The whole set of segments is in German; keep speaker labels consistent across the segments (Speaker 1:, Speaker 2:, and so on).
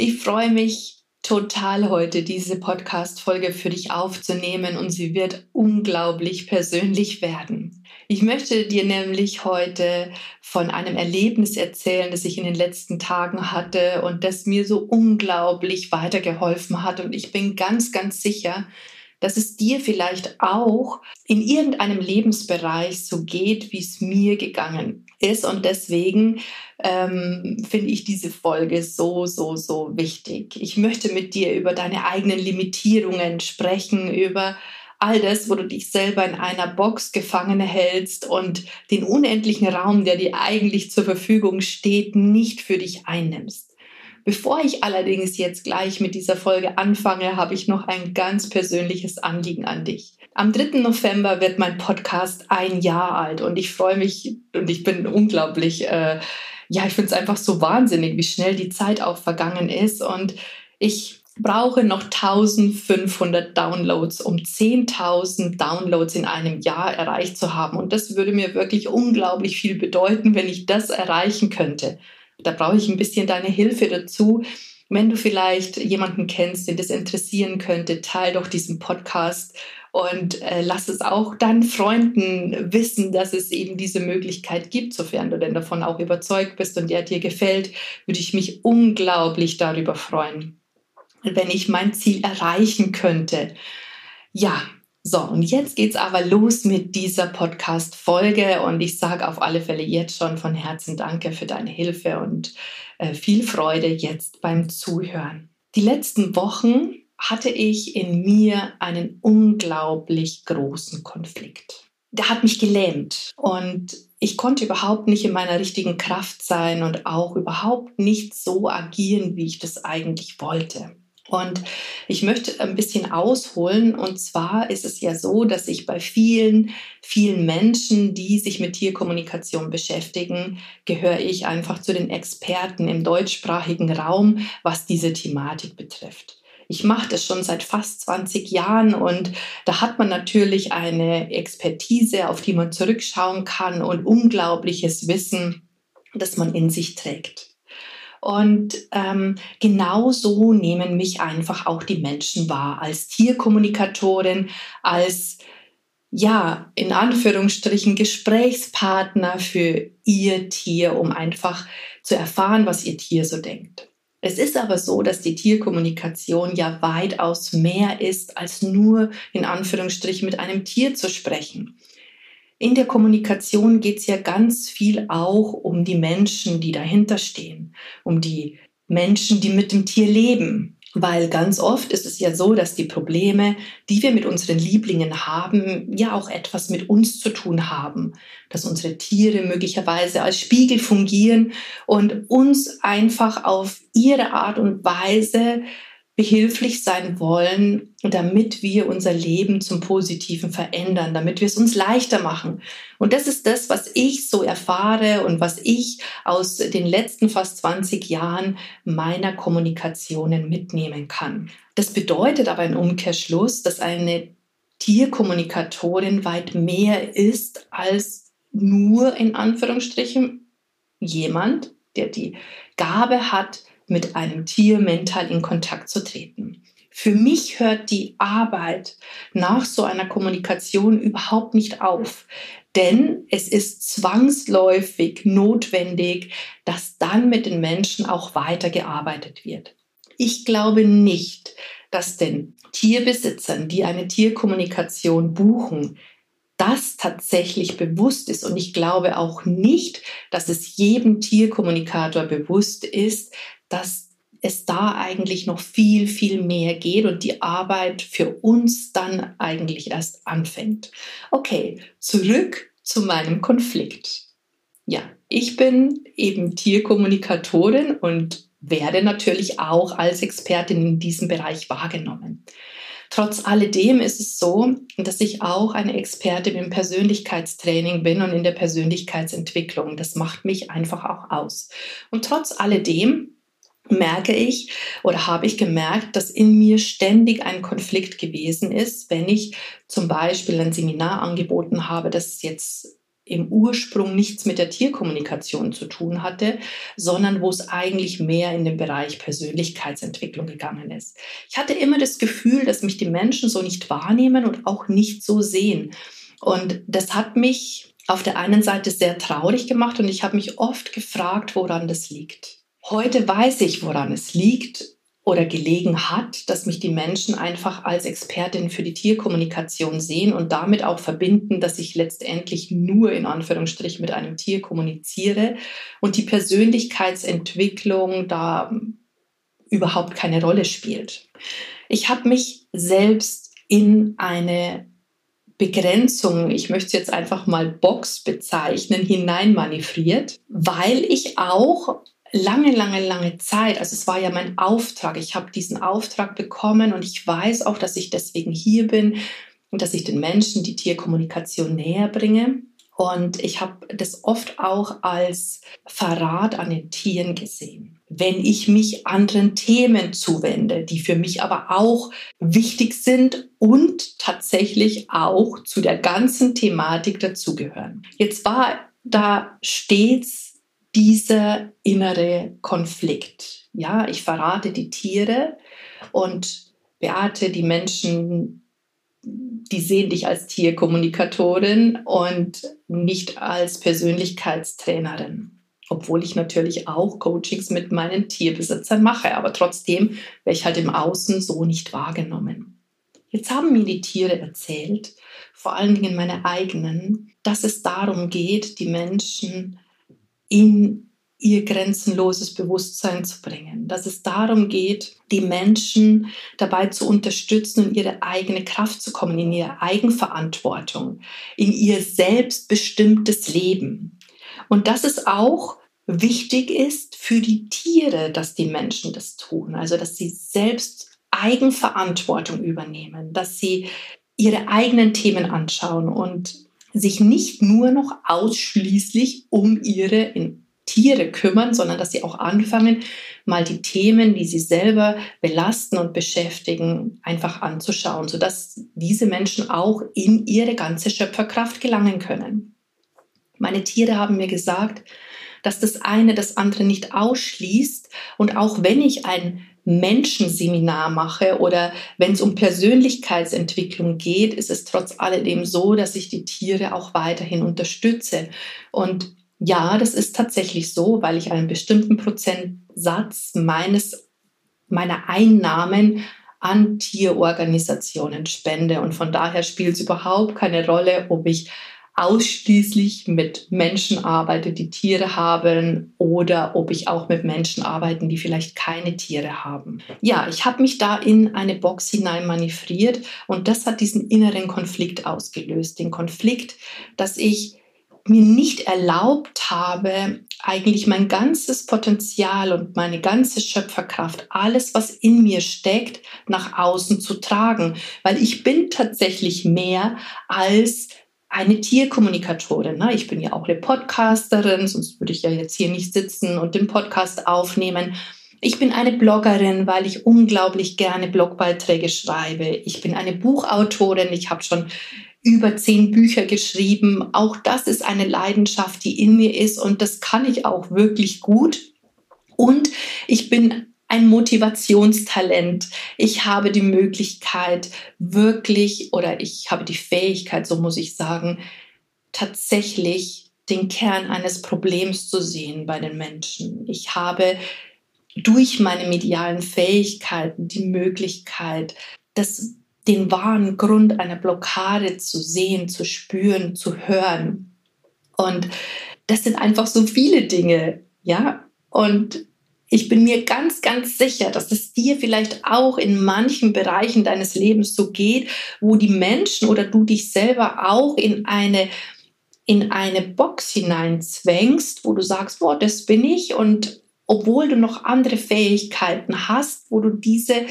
Speaker 1: Ich freue mich total heute, diese Podcast-Folge für dich aufzunehmen und sie wird unglaublich persönlich werden. Ich möchte dir nämlich heute von einem Erlebnis erzählen, das ich in den letzten Tagen hatte und das mir so unglaublich weitergeholfen hat. Und ich bin ganz, ganz sicher, dass es dir vielleicht auch in irgendeinem Lebensbereich so geht, wie es mir gegangen ist. Und deswegen ähm, finde ich diese Folge so, so, so wichtig. Ich möchte mit dir über deine eigenen Limitierungen sprechen, über all das, wo du dich selber in einer Box gefangen hältst und den unendlichen Raum, der dir eigentlich zur Verfügung steht, nicht für dich einnimmst. Bevor ich allerdings jetzt gleich mit dieser Folge anfange, habe ich noch ein ganz persönliches Anliegen an dich. Am 3. November wird mein Podcast ein Jahr alt und ich freue mich und ich bin unglaublich, äh, ja, ich finde es einfach so wahnsinnig, wie schnell die Zeit auch vergangen ist und ich brauche noch 1500 Downloads, um 10.000 Downloads in einem Jahr erreicht zu haben. Und das würde mir wirklich unglaublich viel bedeuten, wenn ich das erreichen könnte. Da brauche ich ein bisschen deine Hilfe dazu. Wenn du vielleicht jemanden kennst, den das interessieren könnte, teil doch diesen Podcast und äh, lass es auch deinen Freunden wissen, dass es eben diese Möglichkeit gibt, sofern du denn davon auch überzeugt bist und der dir gefällt, würde ich mich unglaublich darüber freuen, wenn ich mein Ziel erreichen könnte. Ja, so, und jetzt geht's aber los mit dieser Podcast-Folge und ich sage auf alle Fälle jetzt schon von Herzen Danke für deine Hilfe und äh, viel Freude jetzt beim Zuhören. Die letzten Wochen hatte ich in mir einen unglaublich großen Konflikt. Der hat mich gelähmt und ich konnte überhaupt nicht in meiner richtigen Kraft sein und auch überhaupt nicht so agieren, wie ich das eigentlich wollte. Und ich möchte ein bisschen ausholen. Und zwar ist es ja so, dass ich bei vielen, vielen Menschen, die sich mit Tierkommunikation beschäftigen, gehöre ich einfach zu den Experten im deutschsprachigen Raum, was diese Thematik betrifft. Ich mache das schon seit fast 20 Jahren und da hat man natürlich eine Expertise, auf die man zurückschauen kann und unglaubliches Wissen, das man in sich trägt. Und ähm, genau so nehmen mich einfach auch die Menschen wahr, als Tierkommunikatorin, als ja, in Anführungsstrichen Gesprächspartner für ihr Tier, um einfach zu erfahren, was ihr Tier so denkt. Es ist aber so, dass die Tierkommunikation ja weitaus mehr ist, als nur in Anführungsstrichen mit einem Tier zu sprechen. In der Kommunikation geht es ja ganz viel auch um die Menschen, die dahinter stehen, um die Menschen, die mit dem Tier leben. Weil ganz oft ist es ja so, dass die Probleme, die wir mit unseren Lieblingen haben, ja auch etwas mit uns zu tun haben. Dass unsere Tiere möglicherweise als Spiegel fungieren und uns einfach auf ihre Art und Weise behilflich sein wollen, damit wir unser Leben zum Positiven verändern, damit wir es uns leichter machen. Und das ist das, was ich so erfahre und was ich aus den letzten fast 20 Jahren meiner Kommunikationen mitnehmen kann. Das bedeutet aber im Umkehrschluss, dass eine Tierkommunikatorin weit mehr ist als nur in Anführungsstrichen jemand, der die Gabe hat, mit einem Tier mental in Kontakt zu treten. Für mich hört die Arbeit nach so einer Kommunikation überhaupt nicht auf, denn es ist zwangsläufig notwendig, dass dann mit den Menschen auch weitergearbeitet wird. Ich glaube nicht, dass den Tierbesitzern, die eine Tierkommunikation buchen, das tatsächlich bewusst ist. Und ich glaube auch nicht, dass es jedem Tierkommunikator bewusst ist, dass es da eigentlich noch viel, viel mehr geht und die Arbeit für uns dann eigentlich erst anfängt. Okay, zurück zu meinem Konflikt. Ja, ich bin eben Tierkommunikatorin und werde natürlich auch als Expertin in diesem Bereich wahrgenommen. Trotz alledem ist es so, dass ich auch eine Expertin im Persönlichkeitstraining bin und in der Persönlichkeitsentwicklung. Das macht mich einfach auch aus. Und trotz alledem merke ich oder habe ich gemerkt, dass in mir ständig ein Konflikt gewesen ist, wenn ich zum Beispiel ein Seminar angeboten habe, das jetzt im Ursprung nichts mit der Tierkommunikation zu tun hatte, sondern wo es eigentlich mehr in den Bereich Persönlichkeitsentwicklung gegangen ist. Ich hatte immer das Gefühl, dass mich die Menschen so nicht wahrnehmen und auch nicht so sehen. Und das hat mich auf der einen Seite sehr traurig gemacht und ich habe mich oft gefragt, woran das liegt. Heute weiß ich, woran es liegt oder gelegen hat, dass mich die Menschen einfach als Expertin für die Tierkommunikation sehen und damit auch verbinden, dass ich letztendlich nur in Anführungsstrichen mit einem Tier kommuniziere und die Persönlichkeitsentwicklung da überhaupt keine Rolle spielt. Ich habe mich selbst in eine Begrenzung, ich möchte es jetzt einfach mal Box bezeichnen, hineinmanövriert, weil ich auch lange, lange, lange Zeit, also es war ja mein Auftrag, ich habe diesen Auftrag bekommen und ich weiß auch, dass ich deswegen hier bin und dass ich den Menschen die Tierkommunikation näher bringe. Und ich habe das oft auch als Verrat an den Tieren gesehen. Wenn ich mich anderen Themen zuwende, die für mich aber auch wichtig sind und tatsächlich auch zu der ganzen Thematik dazugehören. Jetzt war da stets dieser innere Konflikt. Ja, ich verrate die Tiere und Beate, die Menschen, die sehen dich als Tierkommunikatorin und nicht als Persönlichkeitstrainerin. Obwohl ich natürlich auch Coachings mit meinen Tierbesitzern mache, aber trotzdem wäre ich halt im Außen so nicht wahrgenommen. Jetzt haben mir die Tiere erzählt, vor allen Dingen meine eigenen, dass es darum geht, die Menschen in ihr grenzenloses Bewusstsein zu bringen, dass es darum geht, die Menschen dabei zu unterstützen, in ihre eigene Kraft zu kommen, in ihre Eigenverantwortung, in ihr selbstbestimmtes Leben. Und dass es auch wichtig ist für die Tiere, dass die Menschen das tun, also dass sie selbst Eigenverantwortung übernehmen, dass sie ihre eigenen Themen anschauen und sich nicht nur noch ausschließlich um ihre Tiere kümmern, sondern dass sie auch anfangen, mal die Themen, die sie selber belasten und beschäftigen, einfach anzuschauen, sodass diese Menschen auch in ihre ganze Schöpferkraft gelangen können. Meine Tiere haben mir gesagt, dass das eine das andere nicht ausschließt und auch wenn ich ein Menschenseminar mache oder wenn es um Persönlichkeitsentwicklung geht, ist es trotz alledem so, dass ich die Tiere auch weiterhin unterstütze. Und ja, das ist tatsächlich so, weil ich einen bestimmten Prozentsatz meines, meiner Einnahmen an Tierorganisationen spende. Und von daher spielt es überhaupt keine Rolle, ob ich ausschließlich mit Menschen arbeite, die Tiere haben oder ob ich auch mit Menschen arbeite, die vielleicht keine Tiere haben. Ja, ich habe mich da in eine Box hinein manövriert und das hat diesen inneren Konflikt ausgelöst. Den Konflikt, dass ich mir nicht erlaubt habe, eigentlich mein ganzes Potenzial und meine ganze Schöpferkraft, alles, was in mir steckt, nach außen zu tragen, weil ich bin tatsächlich mehr als eine Tierkommunikatorin. Ne? Ich bin ja auch eine Podcasterin, sonst würde ich ja jetzt hier nicht sitzen und den Podcast aufnehmen. Ich bin eine Bloggerin, weil ich unglaublich gerne Blogbeiträge schreibe. Ich bin eine Buchautorin. Ich habe schon über zehn Bücher geschrieben. Auch das ist eine Leidenschaft, die in mir ist und das kann ich auch wirklich gut. Und ich bin ein Motivationstalent. Ich habe die Möglichkeit, wirklich, oder ich habe die Fähigkeit, so muss ich sagen, tatsächlich den Kern eines Problems zu sehen bei den Menschen. Ich habe durch meine medialen Fähigkeiten die Möglichkeit, das, den wahren Grund einer Blockade zu sehen, zu spüren, zu hören. Und das sind einfach so viele Dinge, ja. Und ich bin mir ganz, ganz sicher, dass es dir vielleicht auch in manchen Bereichen deines Lebens so geht, wo die Menschen oder du dich selber auch in eine in eine Box hineinzwängst, wo du sagst, boah, das bin ich. Und obwohl du noch andere Fähigkeiten hast, wo du diese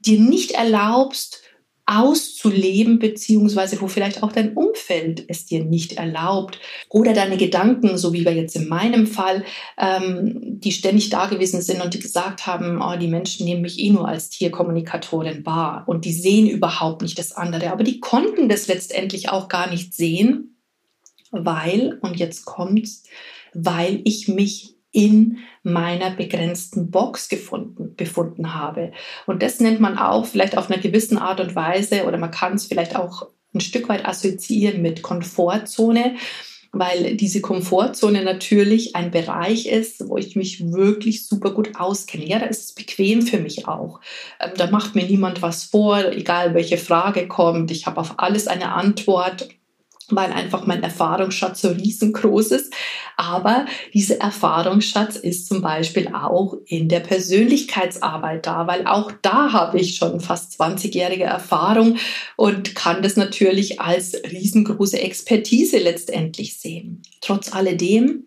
Speaker 1: dir nicht erlaubst, auszuleben, beziehungsweise wo vielleicht auch dein Umfeld es dir nicht erlaubt. Oder deine Gedanken, so wie wir jetzt in meinem Fall, ähm, die ständig da gewesen sind und die gesagt haben, oh, die Menschen nehmen mich eh nur als Tierkommunikatorin wahr und die sehen überhaupt nicht das andere. Aber die konnten das letztendlich auch gar nicht sehen, weil, und jetzt kommt's, weil ich mich in meiner begrenzten Box gefunden, befunden habe. Und das nennt man auch vielleicht auf einer gewissen Art und Weise oder man kann es vielleicht auch ein Stück weit assoziieren mit Komfortzone, weil diese Komfortzone natürlich ein Bereich ist, wo ich mich wirklich super gut auskenne. Ja, da ist es bequem für mich auch. Ähm, da macht mir niemand was vor, egal welche Frage kommt. Ich habe auf alles eine Antwort weil einfach mein Erfahrungsschatz so riesengroß ist. Aber dieser Erfahrungsschatz ist zum Beispiel auch in der Persönlichkeitsarbeit da, weil auch da habe ich schon fast 20-jährige Erfahrung und kann das natürlich als riesengroße Expertise letztendlich sehen. Trotz alledem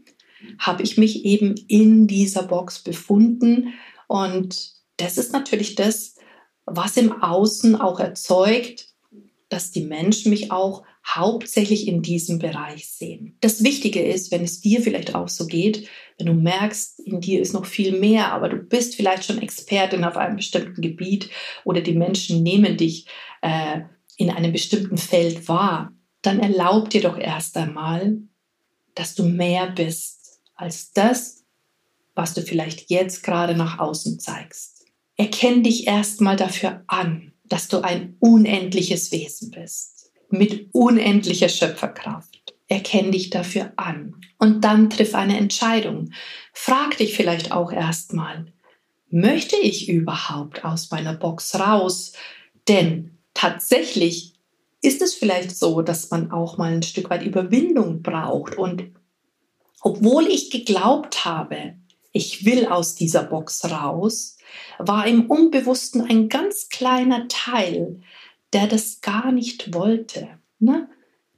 Speaker 1: habe ich mich eben in dieser Box befunden und das ist natürlich das, was im Außen auch erzeugt, dass die Menschen mich auch hauptsächlich in diesem Bereich sehen. Das Wichtige ist, wenn es dir vielleicht auch so geht, wenn du merkst, in dir ist noch viel mehr, aber du bist vielleicht schon Expertin auf einem bestimmten Gebiet oder die Menschen nehmen dich äh, in einem bestimmten Feld wahr, dann erlaub dir doch erst einmal, dass du mehr bist als das, was du vielleicht jetzt gerade nach außen zeigst. Erkenn dich erstmal dafür an, dass du ein unendliches Wesen bist mit unendlicher Schöpferkraft. Erkenn dich dafür an und dann triff eine Entscheidung. Frag dich vielleicht auch erstmal, möchte ich überhaupt aus meiner Box raus? Denn tatsächlich ist es vielleicht so, dass man auch mal ein Stück weit Überwindung braucht. Und obwohl ich geglaubt habe, ich will aus dieser Box raus, war im Unbewussten ein ganz kleiner Teil, der das gar nicht wollte. Ne?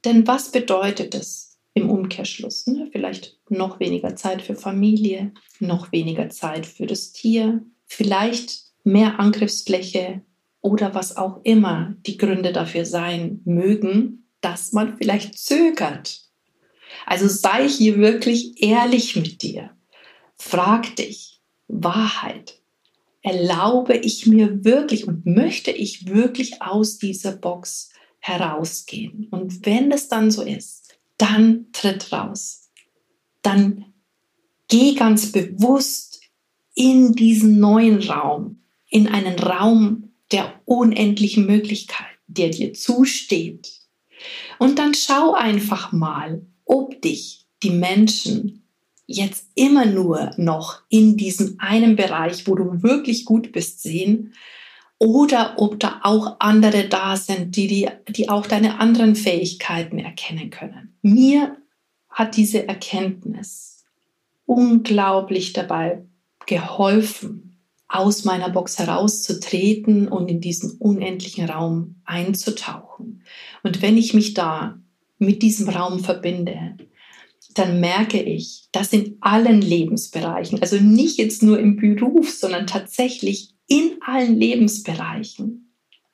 Speaker 1: Denn was bedeutet es im Umkehrschluss? Ne? Vielleicht noch weniger Zeit für Familie, noch weniger Zeit für das Tier, vielleicht mehr Angriffsfläche oder was auch immer die Gründe dafür sein mögen, dass man vielleicht zögert. Also sei hier wirklich ehrlich mit dir. Frag dich, Wahrheit, erlaube ich mir wirklich und möchte ich wirklich aus dieser Box herausgehen. Und wenn es dann so ist, dann tritt raus. Dann geh ganz bewusst in diesen neuen Raum, in einen Raum der unendlichen Möglichkeiten, der dir zusteht. Und dann schau einfach mal, ob dich die Menschen jetzt immer nur noch in diesem einen Bereich, wo du wirklich gut bist, sehen oder ob da auch andere da sind, die, die, die auch deine anderen Fähigkeiten erkennen können. Mir hat diese Erkenntnis unglaublich dabei geholfen, aus meiner Box herauszutreten und in diesen unendlichen Raum einzutauchen. Und wenn ich mich da mit diesem Raum verbinde, dann merke ich, dass in allen Lebensbereichen, also nicht jetzt nur im Beruf, sondern tatsächlich in allen Lebensbereichen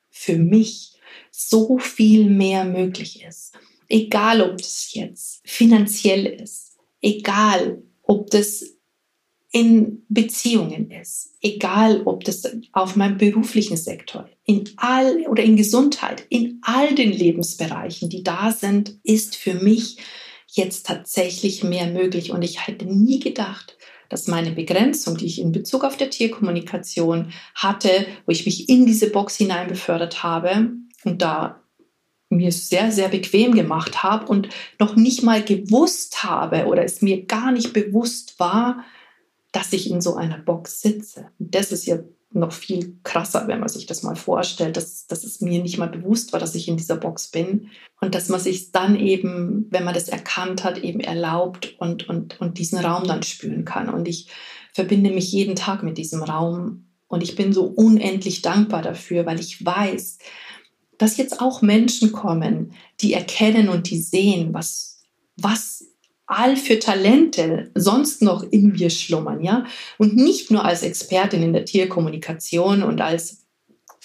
Speaker 1: für mich so viel mehr möglich ist. Egal, ob das jetzt finanziell ist, egal, ob das in Beziehungen ist, egal ob das auf meinem beruflichen Sektor, in all oder in Gesundheit, in all den Lebensbereichen, die da sind, ist für mich jetzt tatsächlich mehr möglich. Und ich hätte nie gedacht, dass meine Begrenzung, die ich in Bezug auf der Tierkommunikation hatte, wo ich mich in diese Box hinein befördert habe und da mir sehr, sehr bequem gemacht habe und noch nicht mal gewusst habe oder es mir gar nicht bewusst war, dass ich in so einer Box sitze. Und das ist ja noch viel krasser, wenn man sich das mal vorstellt, dass, dass es mir nicht mal bewusst war, dass ich in dieser Box bin und dass man sich dann eben, wenn man das erkannt hat, eben erlaubt und, und, und diesen Raum dann spüren kann. Und ich verbinde mich jeden Tag mit diesem Raum und ich bin so unendlich dankbar dafür, weil ich weiß, dass jetzt auch Menschen kommen, die erkennen und die sehen, was, was all für Talente sonst noch in mir schlummern, ja? Und nicht nur als Expertin in der Tierkommunikation und als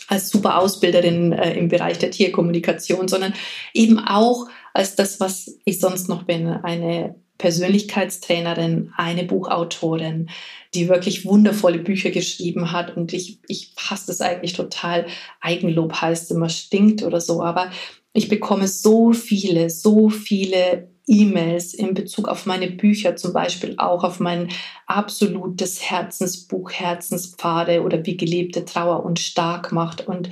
Speaker 1: als super Ausbilderin äh, im Bereich der Tierkommunikation, sondern eben auch als das, was ich sonst noch bin, eine Persönlichkeitstrainerin, eine Buchautorin, die wirklich wundervolle Bücher geschrieben hat. Und ich, ich hasse das eigentlich total. Eigenlob heißt immer stinkt oder so. Aber ich bekomme so viele, so viele E-Mails in Bezug auf meine Bücher, zum Beispiel auch auf mein absolutes Herzensbuch Herzenspfade oder wie gelebte Trauer und stark macht. Und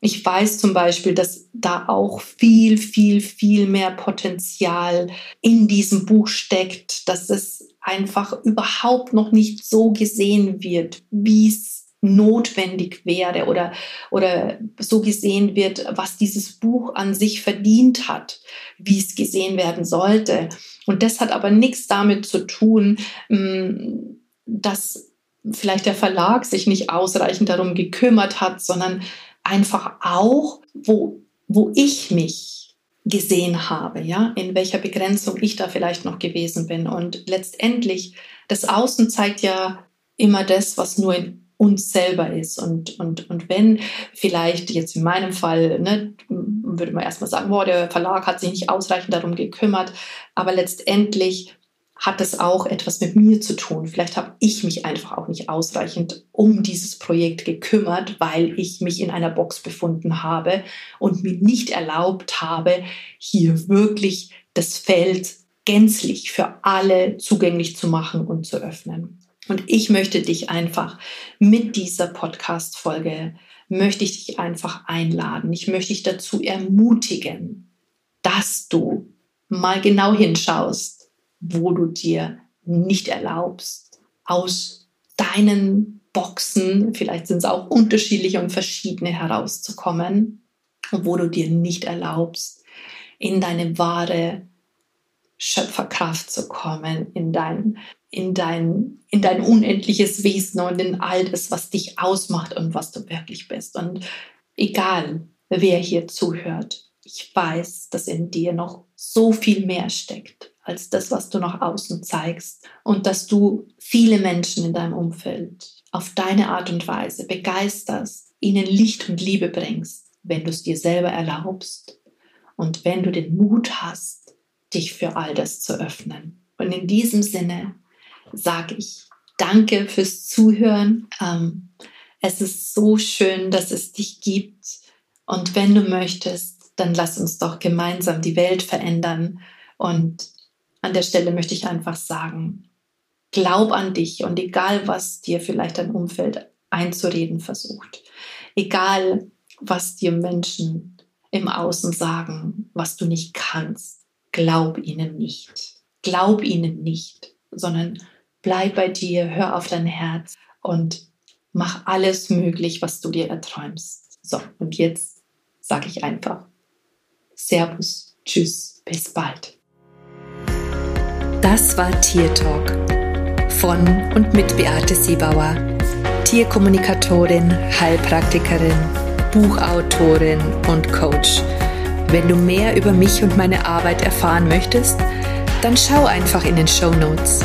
Speaker 1: ich weiß zum Beispiel, dass da auch viel, viel, viel mehr Potenzial in diesem Buch steckt, dass es einfach überhaupt noch nicht so gesehen wird, wie es notwendig wäre oder, oder so gesehen wird, was dieses Buch an sich verdient hat, wie es gesehen werden sollte. Und das hat aber nichts damit zu tun, mm, dass vielleicht der Verlag sich nicht ausreichend darum gekümmert hat, sondern einfach auch, wo, wo ich mich gesehen habe, ja, in welcher Begrenzung ich da vielleicht noch gewesen bin. Und letztendlich, das Außen zeigt ja immer das, was nur in uns selber ist. Und, und, und wenn vielleicht jetzt in meinem Fall, ne, würde man erstmal sagen, boah, der Verlag hat sich nicht ausreichend darum gekümmert, aber letztendlich hat es auch etwas mit mir zu tun. Vielleicht habe ich mich einfach auch nicht ausreichend um dieses Projekt gekümmert, weil ich mich in einer Box befunden habe und mir nicht erlaubt habe, hier wirklich das Feld gänzlich für alle zugänglich zu machen und zu öffnen. Und ich möchte dich einfach mit dieser Podcast-Folge, möchte ich dich einfach einladen. Ich möchte dich dazu ermutigen, dass du mal genau hinschaust, wo du dir nicht erlaubst, aus deinen Boxen, vielleicht sind es auch unterschiedliche und verschiedene, herauszukommen wo du dir nicht erlaubst, in deine wahre Schöpferkraft zu kommen, in dein in dein, in dein unendliches Wesen und in all das, was dich ausmacht und was du wirklich bist. Und egal, wer hier zuhört, ich weiß, dass in dir noch so viel mehr steckt als das, was du nach außen zeigst und dass du viele Menschen in deinem Umfeld auf deine Art und Weise begeisterst, ihnen Licht und Liebe bringst, wenn du es dir selber erlaubst und wenn du den Mut hast, dich für all das zu öffnen. Und in diesem Sinne sage ich danke fürs Zuhören. Ähm, es ist so schön, dass es dich gibt. Und wenn du möchtest, dann lass uns doch gemeinsam die Welt verändern. Und an der Stelle möchte ich einfach sagen, glaub an dich und egal, was dir vielleicht dein Umfeld einzureden versucht, egal, was dir Menschen im Außen sagen, was du nicht kannst, glaub ihnen nicht. Glaub ihnen nicht, sondern bleib bei dir, hör auf dein Herz und mach alles möglich, was du dir erträumst. So, und jetzt sage ich einfach Servus, Tschüss, bis bald.
Speaker 2: Das war Tier Talk von und mit Beate Siebauer, Tierkommunikatorin, Heilpraktikerin, Buchautorin und Coach. Wenn du mehr über mich und meine Arbeit erfahren möchtest, dann schau einfach in den Show Notes.